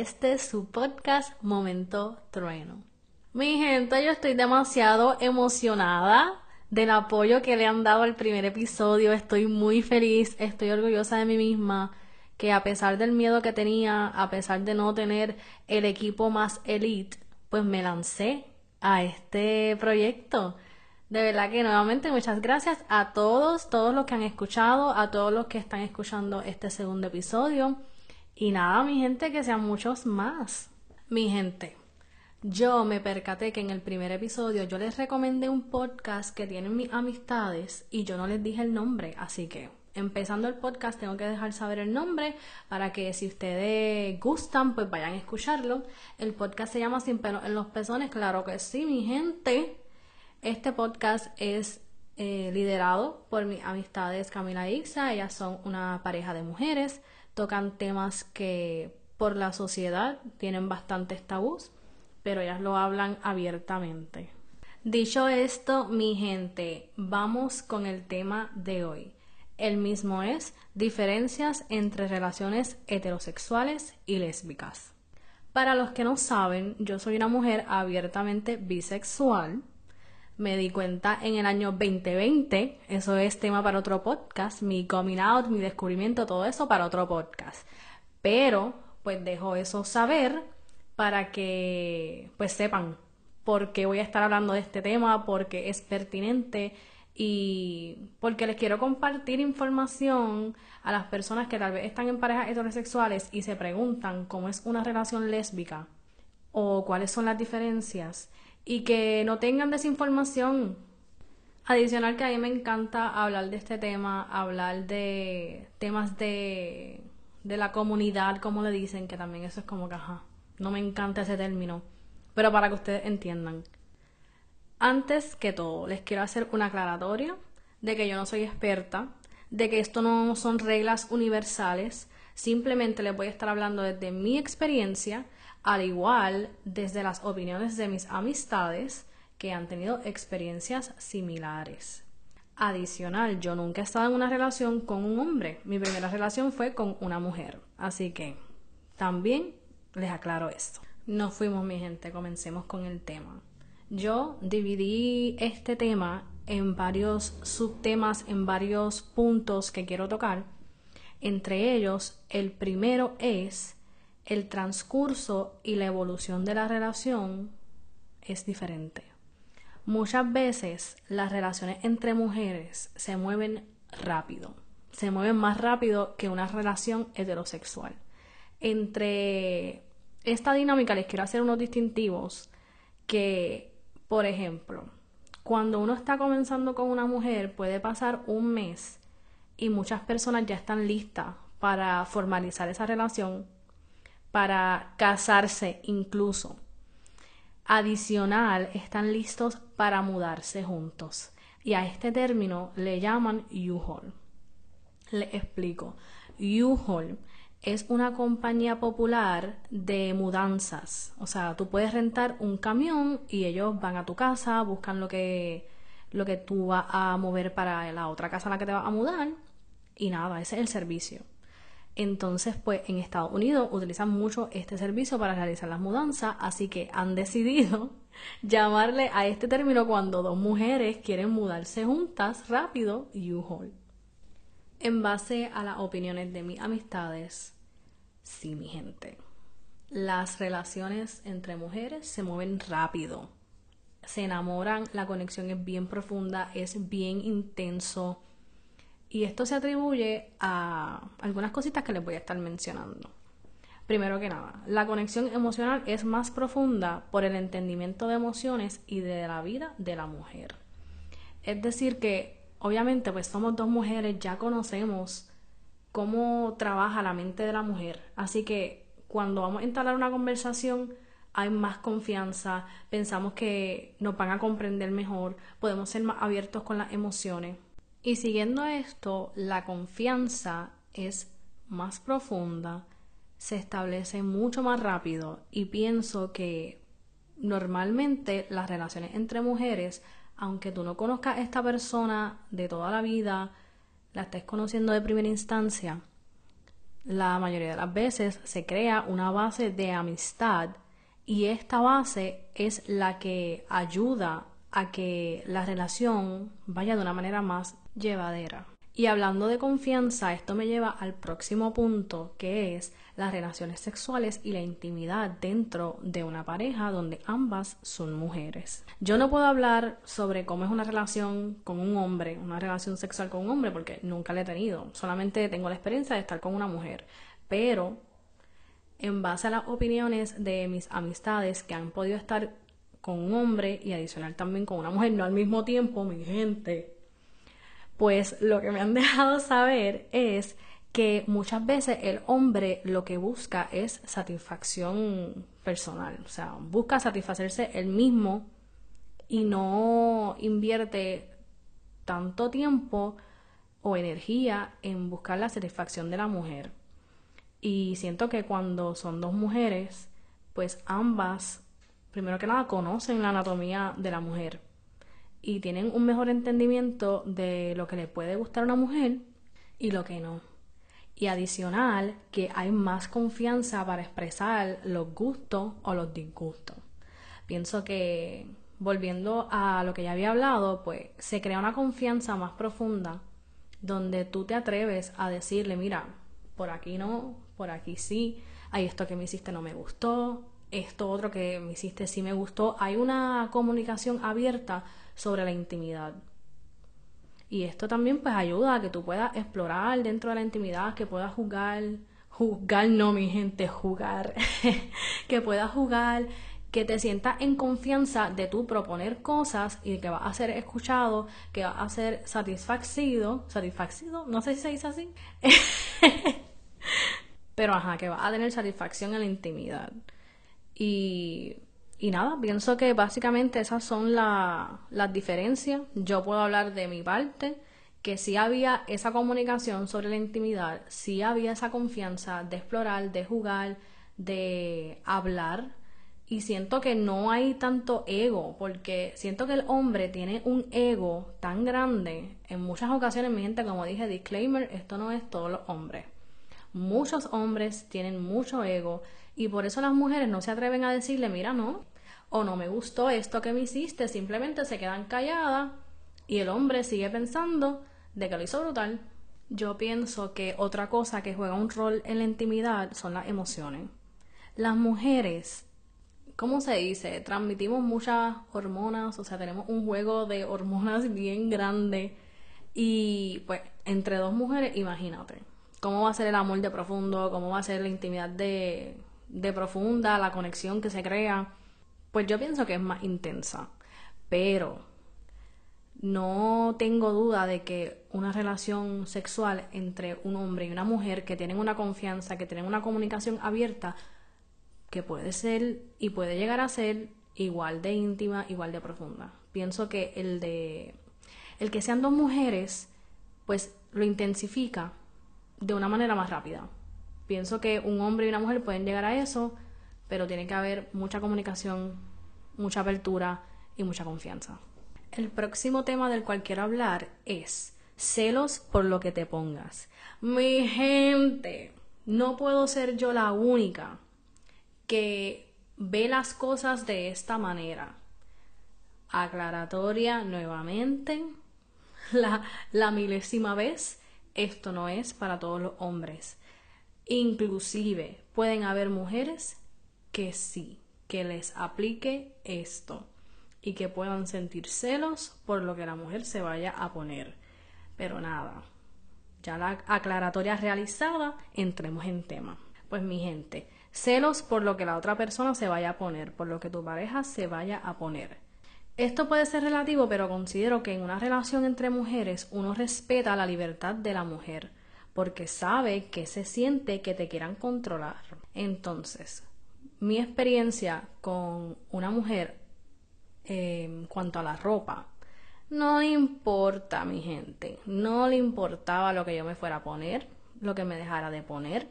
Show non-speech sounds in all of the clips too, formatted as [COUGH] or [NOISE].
este su podcast Momento Trueno. Mi gente, yo estoy demasiado emocionada del apoyo que le han dado al primer episodio. Estoy muy feliz, estoy orgullosa de mí misma que a pesar del miedo que tenía, a pesar de no tener el equipo más elite, pues me lancé a este proyecto. De verdad que nuevamente muchas gracias a todos, todos los que han escuchado, a todos los que están escuchando este segundo episodio. Y nada, mi gente, que sean muchos más. Mi gente, yo me percaté que en el primer episodio yo les recomendé un podcast que tienen mis amistades y yo no les dije el nombre, así que empezando el podcast tengo que dejar saber el nombre para que si ustedes gustan pues vayan a escucharlo. El podcast se llama Sin pelo en los pezones, claro que sí, mi gente. Este podcast es eh, liderado por mis amistades Camila e Ixa. Ellas son una pareja de mujeres. Tocan temas que por la sociedad tienen bastantes tabús, pero ellas lo hablan abiertamente. Dicho esto, mi gente, vamos con el tema de hoy. El mismo es diferencias entre relaciones heterosexuales y lésbicas. Para los que no saben, yo soy una mujer abiertamente bisexual me di cuenta en el año 2020, eso es tema para otro podcast, mi coming out, mi descubrimiento, todo eso para otro podcast. Pero, pues dejo eso saber para que, pues sepan por qué voy a estar hablando de este tema, porque es pertinente y porque les quiero compartir información a las personas que tal vez están en parejas heterosexuales y se preguntan cómo es una relación lésbica o cuáles son las diferencias y que no tengan desinformación. Adicional que a mí me encanta hablar de este tema, hablar de temas de, de la comunidad, como le dicen, que también eso es como que, no me encanta ese término, pero para que ustedes entiendan. Antes que todo, les quiero hacer una aclaratoria de que yo no soy experta, de que esto no son reglas universales, simplemente les voy a estar hablando desde mi experiencia al igual desde las opiniones de mis amistades que han tenido experiencias similares. Adicional, yo nunca he estado en una relación con un hombre. Mi primera relación fue con una mujer. Así que también les aclaro esto. No fuimos mi gente, comencemos con el tema. Yo dividí este tema en varios subtemas, en varios puntos que quiero tocar. Entre ellos, el primero es el transcurso y la evolución de la relación es diferente. Muchas veces las relaciones entre mujeres se mueven rápido, se mueven más rápido que una relación heterosexual. Entre esta dinámica les quiero hacer unos distintivos que, por ejemplo, cuando uno está comenzando con una mujer puede pasar un mes y muchas personas ya están listas para formalizar esa relación para casarse incluso. Adicional, están listos para mudarse juntos. Y a este término le llaman U-Haul. Le explico. U-Haul es una compañía popular de mudanzas. O sea, tú puedes rentar un camión y ellos van a tu casa, buscan lo que, lo que tú vas a mover para la otra casa a la que te vas a mudar. Y nada, ese es el servicio. Entonces, pues en Estados Unidos utilizan mucho este servicio para realizar las mudanzas, así que han decidido [LAUGHS] llamarle a este término cuando dos mujeres quieren mudarse juntas rápido U-Haul. En base a las opiniones de mis amistades, sí, mi gente. Las relaciones entre mujeres se mueven rápido. Se enamoran, la conexión es bien profunda, es bien intenso y esto se atribuye a algunas cositas que les voy a estar mencionando. Primero que nada, la conexión emocional es más profunda por el entendimiento de emociones y de la vida de la mujer. Es decir, que obviamente pues somos dos mujeres, ya conocemos cómo trabaja la mente de la mujer. Así que cuando vamos a instalar una conversación hay más confianza, pensamos que nos van a comprender mejor, podemos ser más abiertos con las emociones. Y siguiendo esto, la confianza es más profunda, se establece mucho más rápido y pienso que normalmente las relaciones entre mujeres, aunque tú no conozcas a esta persona de toda la vida, la estés conociendo de primera instancia, la mayoría de las veces se crea una base de amistad y esta base es la que ayuda a que la relación vaya de una manera más llevadera. Y hablando de confianza, esto me lleva al próximo punto, que es las relaciones sexuales y la intimidad dentro de una pareja donde ambas son mujeres. Yo no puedo hablar sobre cómo es una relación con un hombre, una relación sexual con un hombre, porque nunca la he tenido. Solamente tengo la experiencia de estar con una mujer. Pero en base a las opiniones de mis amistades que han podido estar con un hombre y adicional también con una mujer, no al mismo tiempo, mi gente, pues lo que me han [LAUGHS] dejado saber es que muchas veces el hombre lo que busca es satisfacción personal, o sea, busca satisfacerse él mismo y no invierte tanto tiempo o energía en buscar la satisfacción de la mujer. Y siento que cuando son dos mujeres, pues ambas, primero que nada, conocen la anatomía de la mujer y tienen un mejor entendimiento de lo que le puede gustar a una mujer y lo que no. Y adicional, que hay más confianza para expresar los gustos o los disgustos. Pienso que, volviendo a lo que ya había hablado, pues se crea una confianza más profunda donde tú te atreves a decirle, mira, por aquí no, por aquí sí, hay esto que me hiciste no me gustó, esto otro que me hiciste sí me gustó. Hay una comunicación abierta sobre la intimidad. Y esto también pues ayuda a que tú puedas explorar dentro de la intimidad, que puedas jugar, jugar no mi gente, jugar, [LAUGHS] que puedas jugar, que te sientas en confianza de tú proponer cosas y que vas a ser escuchado, que vas a ser satisfacido, satisfacido, no sé si se dice así, [LAUGHS] pero ajá, que vas a tener satisfacción en la intimidad. Y y nada, pienso que básicamente esas son las diferencias. Yo puedo hablar de mi parte, que sí había esa comunicación sobre la intimidad, sí había esa confianza de explorar, de jugar, de hablar. Y siento que no hay tanto ego, porque siento que el hombre tiene un ego tan grande. En muchas ocasiones, mi gente, como dije, disclaimer, esto no es todos los hombres. Muchos hombres tienen mucho ego y por eso las mujeres no se atreven a decirle, mira, no, o no me gustó esto que me hiciste, simplemente se quedan calladas y el hombre sigue pensando de que lo hizo brutal. Yo pienso que otra cosa que juega un rol en la intimidad son las emociones. Las mujeres, ¿cómo se dice? Transmitimos muchas hormonas, o sea, tenemos un juego de hormonas [LAUGHS] bien grande y pues entre dos mujeres, imagínate, ¿cómo va a ser el amor de profundo? ¿Cómo va a ser la intimidad de, de profunda, la conexión que se crea? pues yo pienso que es más intensa. Pero no tengo duda de que una relación sexual entre un hombre y una mujer que tienen una confianza, que tienen una comunicación abierta, que puede ser y puede llegar a ser igual de íntima, igual de profunda. Pienso que el de el que sean dos mujeres, pues lo intensifica de una manera más rápida. Pienso que un hombre y una mujer pueden llegar a eso pero tiene que haber mucha comunicación, mucha apertura y mucha confianza. El próximo tema del cual quiero hablar es celos por lo que te pongas. Mi gente, no puedo ser yo la única que ve las cosas de esta manera. Aclaratoria nuevamente, la, la milésima vez, esto no es para todos los hombres. Inclusive pueden haber mujeres que sí, que les aplique esto y que puedan sentir celos por lo que la mujer se vaya a poner. Pero nada, ya la aclaratoria realizada, entremos en tema. Pues mi gente, celos por lo que la otra persona se vaya a poner, por lo que tu pareja se vaya a poner. Esto puede ser relativo, pero considero que en una relación entre mujeres uno respeta la libertad de la mujer, porque sabe que se siente que te quieran controlar. Entonces, mi experiencia con una mujer en cuanto a la ropa, no importa, mi gente, no le importaba lo que yo me fuera a poner, lo que me dejara de poner.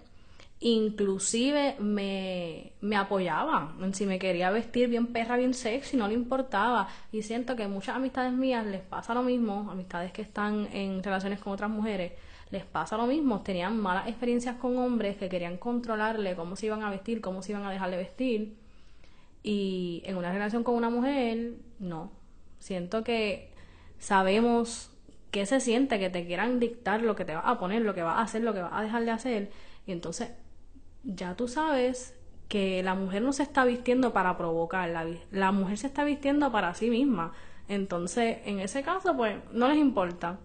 inclusive me, me apoyaba. Si me quería vestir bien perra, bien sexy, no le importaba. Y siento que muchas amistades mías les pasa lo mismo, amistades que están en relaciones con otras mujeres, les pasa lo mismo. Tenían malas experiencias con hombres que querían controlarle cómo se iban a vestir, cómo se iban a dejar de vestir. Y en una relación con una mujer, no. Siento que sabemos qué se siente que te quieran dictar lo que te vas a poner, lo que vas a hacer, lo que vas a dejar de hacer. Y entonces ya tú sabes que la mujer no se está vistiendo para provocar, la, la mujer se está vistiendo para sí misma. Entonces, en ese caso, pues no les importa.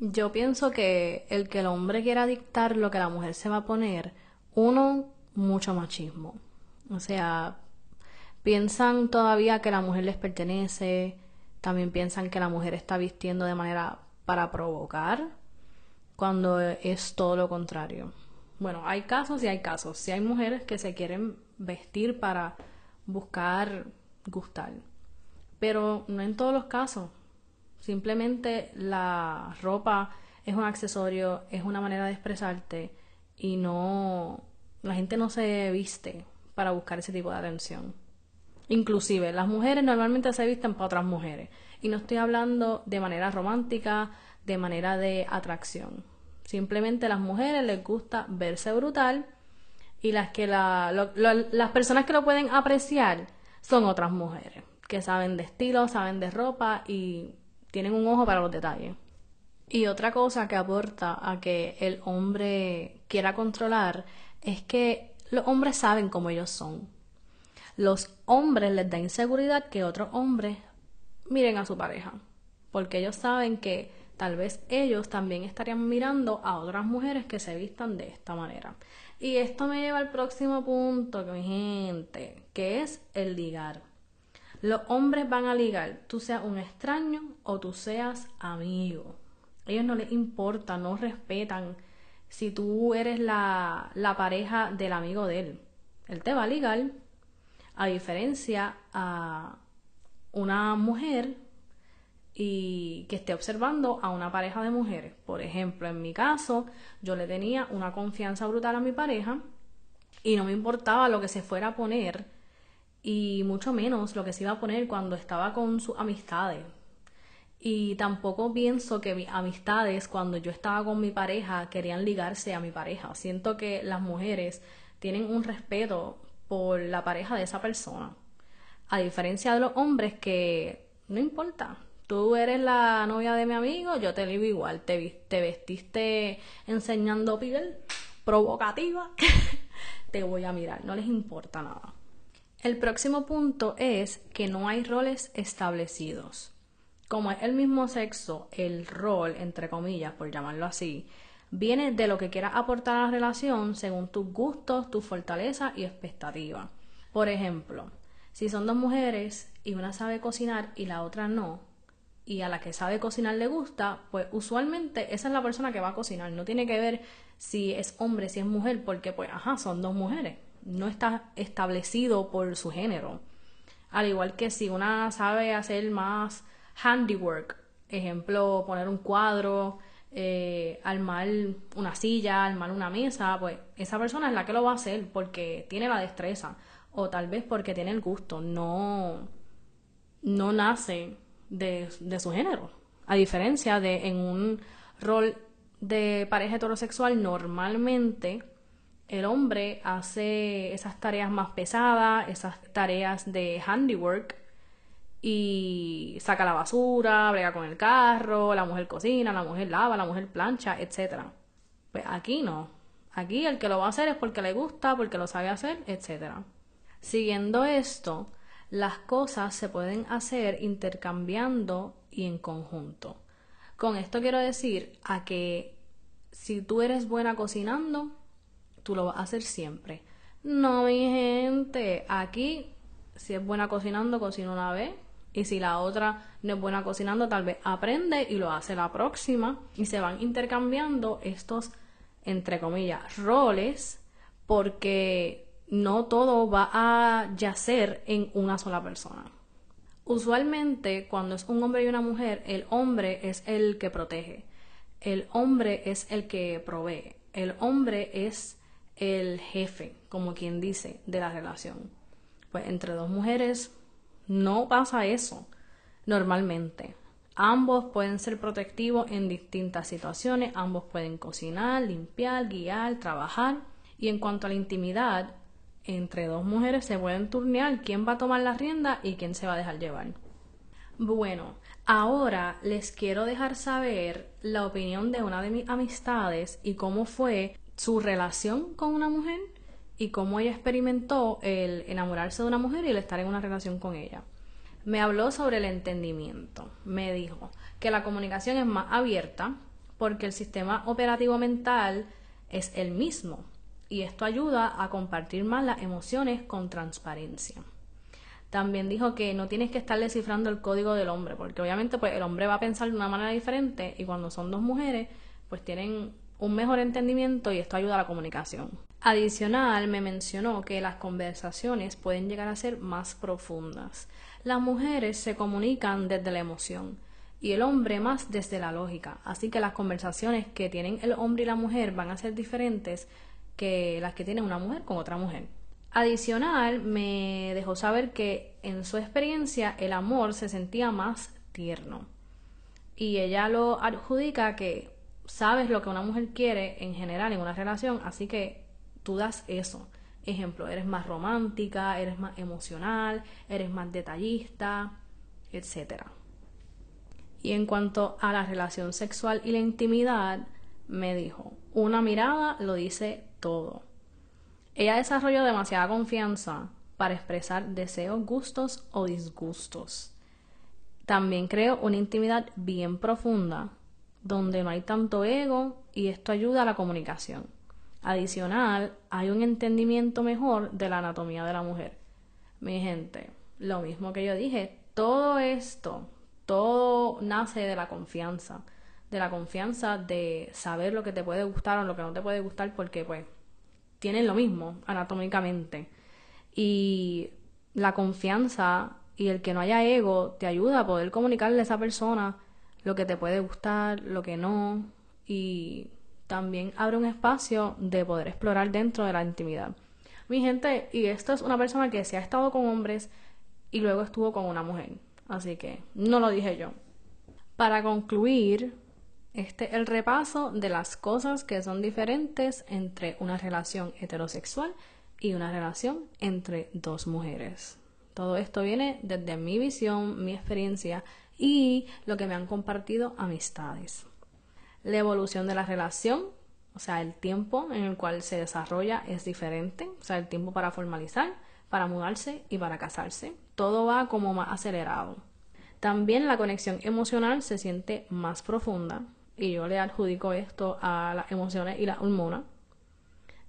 Yo pienso que el que el hombre quiera dictar lo que la mujer se va a poner, uno, mucho machismo. O sea, piensan todavía que la mujer les pertenece, también piensan que la mujer está vistiendo de manera para provocar, cuando es todo lo contrario. Bueno, hay casos y hay casos. Si hay mujeres que se quieren vestir para buscar gustar, pero no en todos los casos. Simplemente la ropa es un accesorio, es una manera de expresarte y no la gente no se viste para buscar ese tipo de atención. Inclusive las mujeres normalmente se visten para otras mujeres y no estoy hablando de manera romántica, de manera de atracción. Simplemente las mujeres les gusta verse brutal y las que las personas que lo pueden apreciar son otras mujeres que saben de estilo, saben de ropa y tienen un ojo para los detalles. Y otra cosa que aporta a que el hombre quiera controlar es que los hombres saben cómo ellos son. Los hombres les da inseguridad que otros hombres miren a su pareja, porque ellos saben que tal vez ellos también estarían mirando a otras mujeres que se vistan de esta manera. Y esto me lleva al próximo punto, mi gente, que es el ligar. Los hombres van a ligar, tú seas un extraño o tú seas amigo. Ellos no les importa, no respetan si tú eres la, la pareja del amigo de él. Él te va a ligar, a diferencia a una mujer y que esté observando a una pareja de mujeres. Por ejemplo, en mi caso, yo le tenía una confianza brutal a mi pareja y no me importaba lo que se fuera a poner y mucho menos lo que se iba a poner cuando estaba con sus amistades. Y tampoco pienso que mis amistades, cuando yo estaba con mi pareja, querían ligarse a mi pareja. Siento que las mujeres tienen un respeto por la pareja de esa persona. A diferencia de los hombres que no importa, tú eres la novia de mi amigo, yo te digo igual, te, te vestiste enseñando piel, provocativa, [LAUGHS] te voy a mirar, no les importa nada. El próximo punto es que no hay roles establecidos. Como es el mismo sexo, el rol, entre comillas, por llamarlo así, viene de lo que quieras aportar a la relación según tus gustos, tus fortalezas y expectativas. Por ejemplo, si son dos mujeres y una sabe cocinar y la otra no, y a la que sabe cocinar le gusta, pues usualmente esa es la persona que va a cocinar. No tiene que ver si es hombre, si es mujer, porque pues, ajá, son dos mujeres. No está establecido por su género. Al igual que si una sabe hacer más handiwork, ejemplo, poner un cuadro, eh, armar una silla, armar una mesa, pues esa persona es la que lo va a hacer porque tiene la destreza o tal vez porque tiene el gusto, no, no nace de, de su género. A diferencia de en un rol de pareja heterosexual, normalmente el hombre hace esas tareas más pesadas, esas tareas de handiwork, y saca la basura, brega con el carro, la mujer cocina, la mujer lava, la mujer plancha, etc. Pues aquí no. Aquí el que lo va a hacer es porque le gusta, porque lo sabe hacer, etc. Siguiendo esto, las cosas se pueden hacer intercambiando y en conjunto. Con esto quiero decir a que si tú eres buena cocinando, tú lo vas a hacer siempre. No, mi gente, aquí si es buena cocinando, cocina una vez, y si la otra no es buena cocinando, tal vez aprende y lo hace la próxima. Y se van intercambiando estos, entre comillas, roles, porque no todo va a yacer en una sola persona. Usualmente, cuando es un hombre y una mujer, el hombre es el que protege, el hombre es el que provee, el hombre es el jefe, como quien dice, de la relación. Pues entre dos mujeres no pasa eso normalmente. Ambos pueden ser protectivos en distintas situaciones, ambos pueden cocinar, limpiar, guiar, trabajar. Y en cuanto a la intimidad, entre dos mujeres se pueden turnear quién va a tomar la rienda y quién se va a dejar llevar. Bueno, ahora les quiero dejar saber la opinión de una de mis amistades y cómo fue su relación con una mujer y cómo ella experimentó el enamorarse de una mujer y el estar en una relación con ella. Me habló sobre el entendimiento. Me dijo que la comunicación es más abierta porque el sistema operativo mental es el mismo y esto ayuda a compartir más las emociones con transparencia. También dijo que no tienes que estar descifrando el código del hombre, porque obviamente pues el hombre va a pensar de una manera diferente y cuando son dos mujeres pues tienen un mejor entendimiento y esto ayuda a la comunicación. Adicional, me mencionó que las conversaciones pueden llegar a ser más profundas. Las mujeres se comunican desde la emoción y el hombre más desde la lógica, así que las conversaciones que tienen el hombre y la mujer van a ser diferentes que las que tiene una mujer con otra mujer. Adicional, me dejó saber que en su experiencia el amor se sentía más tierno. Y ella lo adjudica que sabes lo que una mujer quiere en general en una relación, así que tú das eso. Ejemplo, eres más romántica, eres más emocional, eres más detallista, etc. Y en cuanto a la relación sexual y la intimidad, me dijo, una mirada lo dice todo. Ella desarrolló demasiada confianza para expresar deseos, gustos o disgustos. También creó una intimidad bien profunda, donde no hay tanto ego y esto ayuda a la comunicación. Adicional, hay un entendimiento mejor de la anatomía de la mujer. Mi gente, lo mismo que yo dije, todo esto, todo nace de la confianza de la confianza de saber lo que te puede gustar o lo que no te puede gustar porque pues tienen lo mismo anatómicamente. Y la confianza y el que no haya ego te ayuda a poder comunicarle a esa persona lo que te puede gustar, lo que no y también abre un espacio de poder explorar dentro de la intimidad. Mi gente, y esto es una persona que se ha estado con hombres y luego estuvo con una mujer. Así que no lo dije yo. Para concluir, este es el repaso de las cosas que son diferentes entre una relación heterosexual y una relación entre dos mujeres. Todo esto viene desde mi visión, mi experiencia y lo que me han compartido amistades. La evolución de la relación, o sea, el tiempo en el cual se desarrolla es diferente, o sea, el tiempo para formalizar, para mudarse y para casarse. Todo va como más acelerado. También la conexión emocional se siente más profunda, y yo le adjudico esto a las emociones y las hormonas.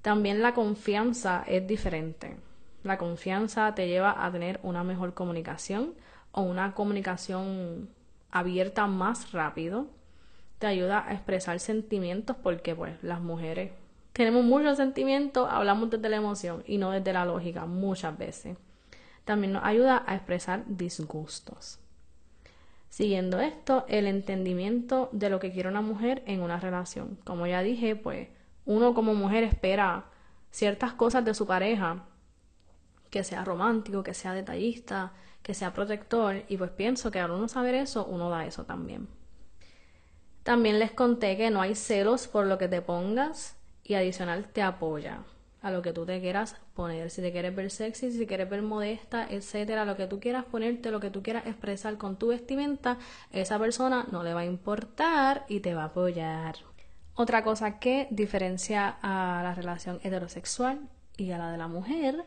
También la confianza es diferente. La confianza te lleva a tener una mejor comunicación o una comunicación abierta más rápido. Te ayuda a expresar sentimientos porque pues las mujeres tenemos muchos sentimientos, hablamos desde la emoción y no desde la lógica muchas veces. También nos ayuda a expresar disgustos. Siguiendo esto, el entendimiento de lo que quiere una mujer en una relación. Como ya dije, pues uno como mujer espera ciertas cosas de su pareja, que sea romántico, que sea detallista, que sea protector, y pues pienso que al uno saber eso, uno da eso también. También les conté que no hay celos por lo que te pongas y adicional te apoya a lo que tú te quieras poner. Si te quieres ver sexy, si quieres ver modesta, etcétera, lo que tú quieras ponerte, lo que tú quieras expresar con tu vestimenta, esa persona no le va a importar y te va a apoyar. Otra cosa que diferencia a la relación heterosexual y a la de la mujer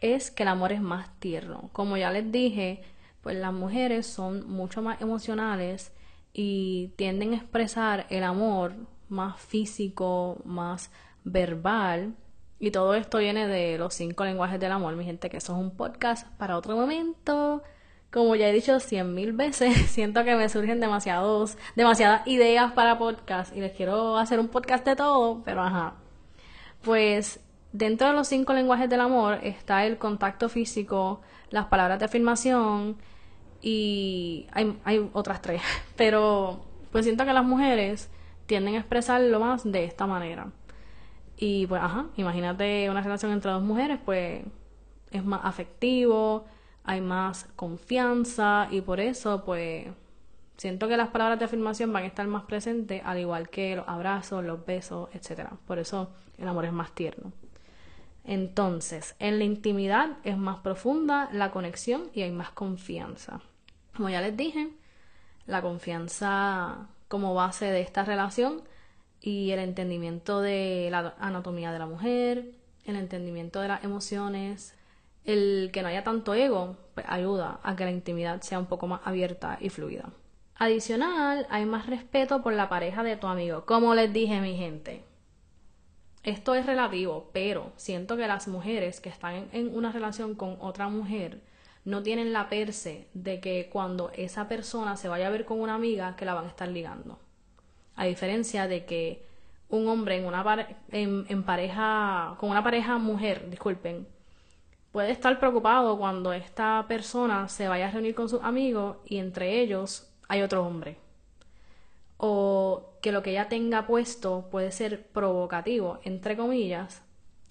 es que el amor es más tierno. Como ya les dije, pues las mujeres son mucho más emocionales y tienden a expresar el amor más físico, más verbal y todo esto viene de los cinco lenguajes del amor, mi gente, que eso es un podcast para otro momento. Como ya he dicho cien mil veces, [LAUGHS] siento que me surgen demasiados, demasiadas ideas para podcast y les quiero hacer un podcast de todo, pero ajá. Pues dentro de los cinco lenguajes del amor está el contacto físico, las palabras de afirmación y hay, otras tres, [LAUGHS] pero pues siento que las mujeres tienden a expresarlo más de esta manera. Y pues, ajá, imagínate una relación entre dos mujeres, pues es más afectivo, hay más confianza y por eso, pues, siento que las palabras de afirmación van a estar más presentes, al igual que los abrazos, los besos, etc. Por eso el amor es más tierno. Entonces, en la intimidad es más profunda la conexión y hay más confianza. Como ya les dije, la confianza como base de esta relación y el entendimiento de la anatomía de la mujer, el entendimiento de las emociones, el que no haya tanto ego, pues ayuda a que la intimidad sea un poco más abierta y fluida. Adicional, hay más respeto por la pareja de tu amigo. Como les dije, mi gente, esto es relativo, pero siento que las mujeres que están en una relación con otra mujer no tienen la perse de que cuando esa persona se vaya a ver con una amiga que la van a estar ligando. A diferencia de que un hombre en una en, pareja con una pareja mujer, disculpen, puede estar preocupado cuando esta persona se vaya a reunir con sus amigos y entre ellos hay otro hombre. O que lo que ella tenga puesto puede ser provocativo, entre comillas,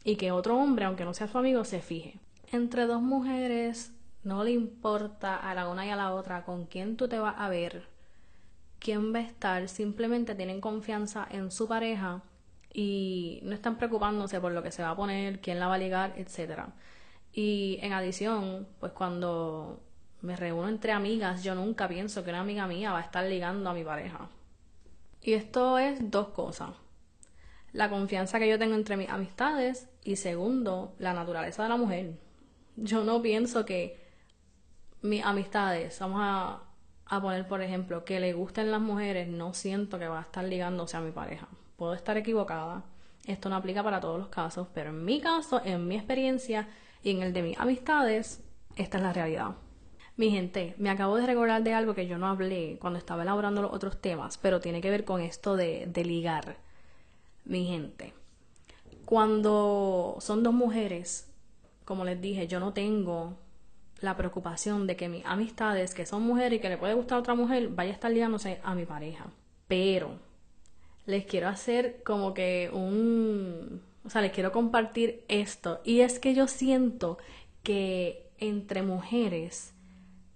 y que otro hombre, aunque no sea su amigo, se fije. Entre dos mujeres no le importa a la una y a la otra con quién tú te vas a ver, quién va a estar, simplemente tienen confianza en su pareja y no están preocupándose por lo que se va a poner, quién la va a ligar, etc. Y en adición, pues cuando me reúno entre amigas, yo nunca pienso que una amiga mía va a estar ligando a mi pareja. Y esto es dos cosas. La confianza que yo tengo entre mis amistades y segundo, la naturaleza de la mujer. Yo no pienso que mis amistades, vamos a, poner por ejemplo, que le gusten las mujeres, no siento que va a estar ligándose a mi pareja. Puedo estar equivocada, esto no aplica para todos los casos, pero en mi caso, en mi experiencia y en el de mis amistades, esta es la realidad. Mi gente, me acabo de recordar de algo que yo no hablé cuando estaba elaborando los otros temas, pero tiene que ver con esto de, ligar. Mi gente, cuando son dos mujeres, como les dije, yo no tengo la preocupación de que mis amistades que son mujeres y que le puede gustar a otra mujer vaya a estar ligándose a mi pareja. Pero les quiero hacer como que un... O sea, les quiero compartir esto. Y es que yo siento que entre mujeres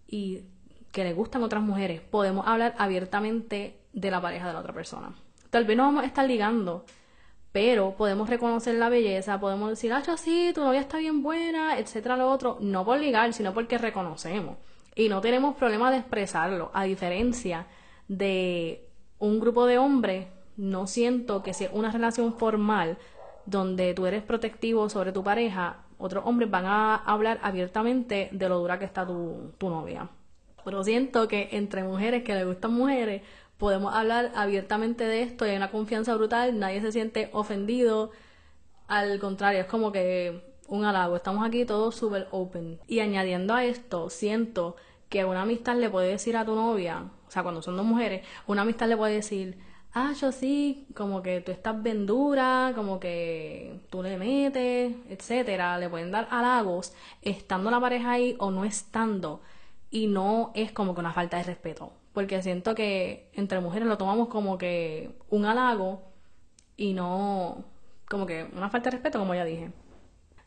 y que le gustan otras mujeres, podemos hablar abiertamente de la pareja de la otra persona. Tal vez no vamos a estar ligando, pero podemos reconocer la belleza, podemos decir, ah, sí, tu novia está bien buena, etcétera, lo otro, no por ligar, sino porque reconocemos. Y no tenemos problema de expresarlo, a diferencia de un grupo de hombres, no siento que sea una relación formal donde tú eres protectivo sobre tu pareja, otros hombres van a hablar abiertamente de lo dura que está tu, tu novia. Pero siento que entre mujeres que le gustan mujeres, podemos hablar abiertamente de esto y hay una confianza brutal, nadie se siente ofendido, al contrario, es como que un halago, estamos aquí todos súper open. Y añadiendo a esto, siento que una amistad le puede decir a tu novia, o sea, cuando son dos mujeres, una amistad le puede decir, ah, yo sí, como que tú estás vendura, como que tú le metes, etcétera, le pueden dar halagos estando la pareja ahí o no estando. Y no es como que una falta de respeto. Porque siento que entre mujeres lo tomamos como que un halago y no como que una falta de respeto, como ya dije.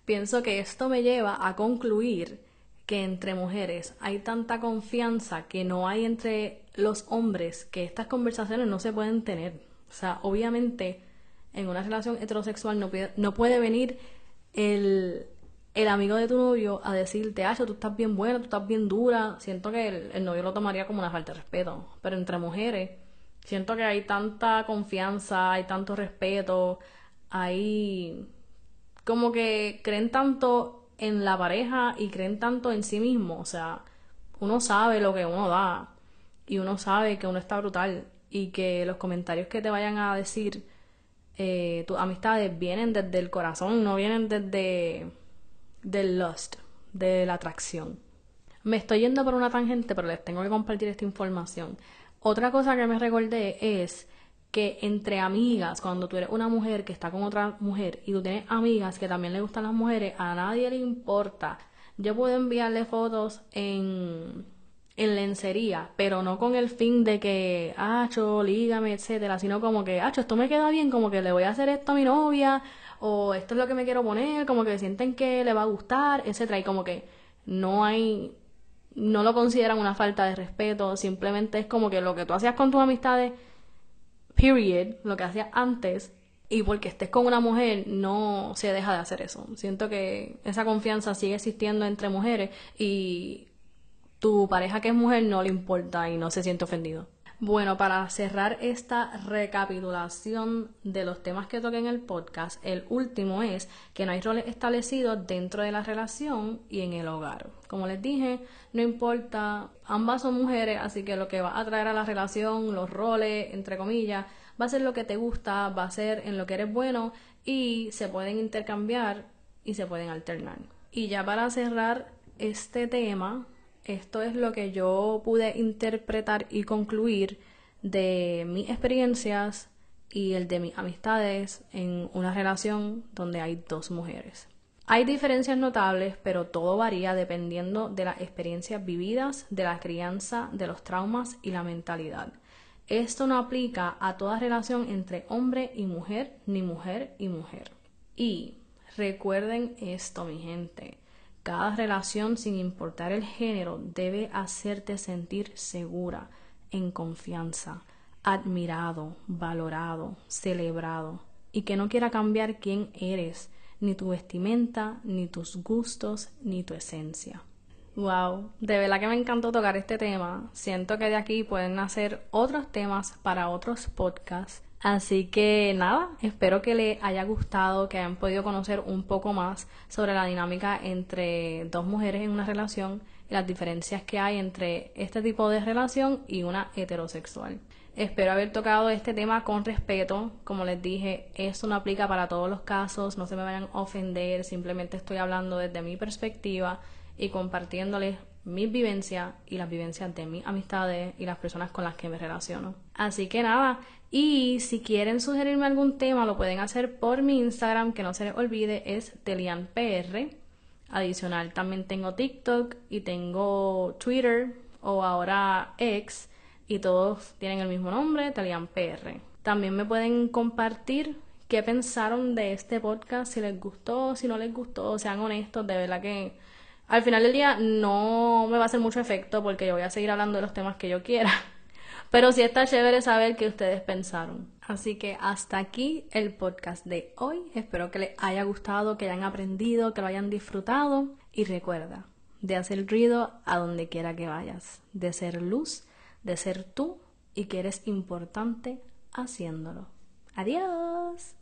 Pienso que esto me lleva a concluir que entre mujeres hay tanta confianza que no hay entre los hombres que estas conversaciones no se pueden tener. O sea, obviamente en una relación heterosexual no, no puede venir el, el amigo de tu novio a decirte, ah, tú estás bien buena, tú estás bien dura, siento que el, novio lo tomaría como una falta de respeto. Pero entre mujeres, siento que hay tanta confianza, hay tanto respeto, hay como que creen tanto en la pareja y creen tanto en sí mismo. O sea, uno sabe lo que uno da y uno sabe que uno está brutal y que los comentarios que te vayan a decir eh, tus amistades vienen desde el corazón, no vienen desde del lust, de la atracción. Me estoy yendo por una tangente, pero les tengo que compartir esta información. Otra cosa que me recordé es que entre amigas, cuando tú eres una mujer que está con otra mujer y tú tienes amigas que también le gustan las mujeres, a nadie le importa. Yo puedo enviarle fotos en, en lencería, pero no con el fin de que, acho, lígame, etcétera, sino como que, acho, esto me queda bien, como que le voy a hacer esto a mi novia, o esto es lo que me quiero poner, como que sienten que le va a gustar, etcétera, y como que no hay, no lo consideran una falta de respeto, simplemente es como que lo que tú hacías con tus amistades, period, lo que hacías antes, y porque estés con una mujer no se deja de hacer eso. Siento que esa confianza sigue existiendo entre mujeres y tu pareja que es mujer no le importa y no se siente ofendido. Bueno, para cerrar esta recapitulación de los temas que toqué en el podcast, el último es que no hay roles establecidos dentro de la relación y en el hogar. Como les dije, no importa, ambas son mujeres, así que lo que va a traer a la relación, los roles, entre comillas, va a ser lo que te gusta, va a ser en lo que eres bueno y se pueden intercambiar y se pueden alternar. Y ya para cerrar este tema, esto es lo que yo pude interpretar y concluir de mis experiencias y el de mis amistades en una relación donde hay dos mujeres. Hay diferencias notables, pero todo varía dependiendo de las experiencias vividas, de la crianza, de los traumas y la mentalidad. Esto no aplica a toda relación entre hombre y mujer, ni mujer y mujer. Y recuerden esto, mi gente. Cada relación, sin importar el género, debe hacerte sentir segura, en confianza, admirado, valorado, celebrado, y que no quiera cambiar quién eres, ni tu vestimenta, ni tus gustos, ni tu esencia. Wow, de verdad que me encantó tocar este tema. Siento que de aquí pueden nacer otros temas para otros podcasts Así que nada, espero que les haya gustado, que hayan podido conocer un poco más sobre la dinámica entre dos mujeres en una relación y las diferencias que hay entre este tipo de relación y una heterosexual. Espero haber tocado este tema con respeto. Como les dije, esto no aplica para todos los casos, no se me vayan a ofender, simplemente estoy hablando desde mi perspectiva y compartiéndoles mis vivencias y las vivencias de mis amistades y las personas con las que me relaciono. Así que nada, y si quieren sugerirme algún tema, lo pueden hacer por mi Instagram, que no se les olvide, es TelianPR. Adicional, también tengo TikTok y tengo Twitter o ahora X, y todos tienen el mismo nombre, TelianPR. También me pueden compartir qué pensaron de este podcast, si les gustó, si no les gustó, sean honestos, de verdad que al final del día no me va a hacer mucho efecto porque yo voy a seguir hablando de los temas que yo quiera. [LAUGHS] Pero sí está chévere saber qué ustedes pensaron. Así que hasta aquí el podcast de hoy. Espero que les haya gustado, que hayan aprendido, que lo hayan disfrutado. Y recuerda, de hacer ruido a donde quiera que vayas. De ser luz, de ser tú y que eres importante haciéndolo. Adiós.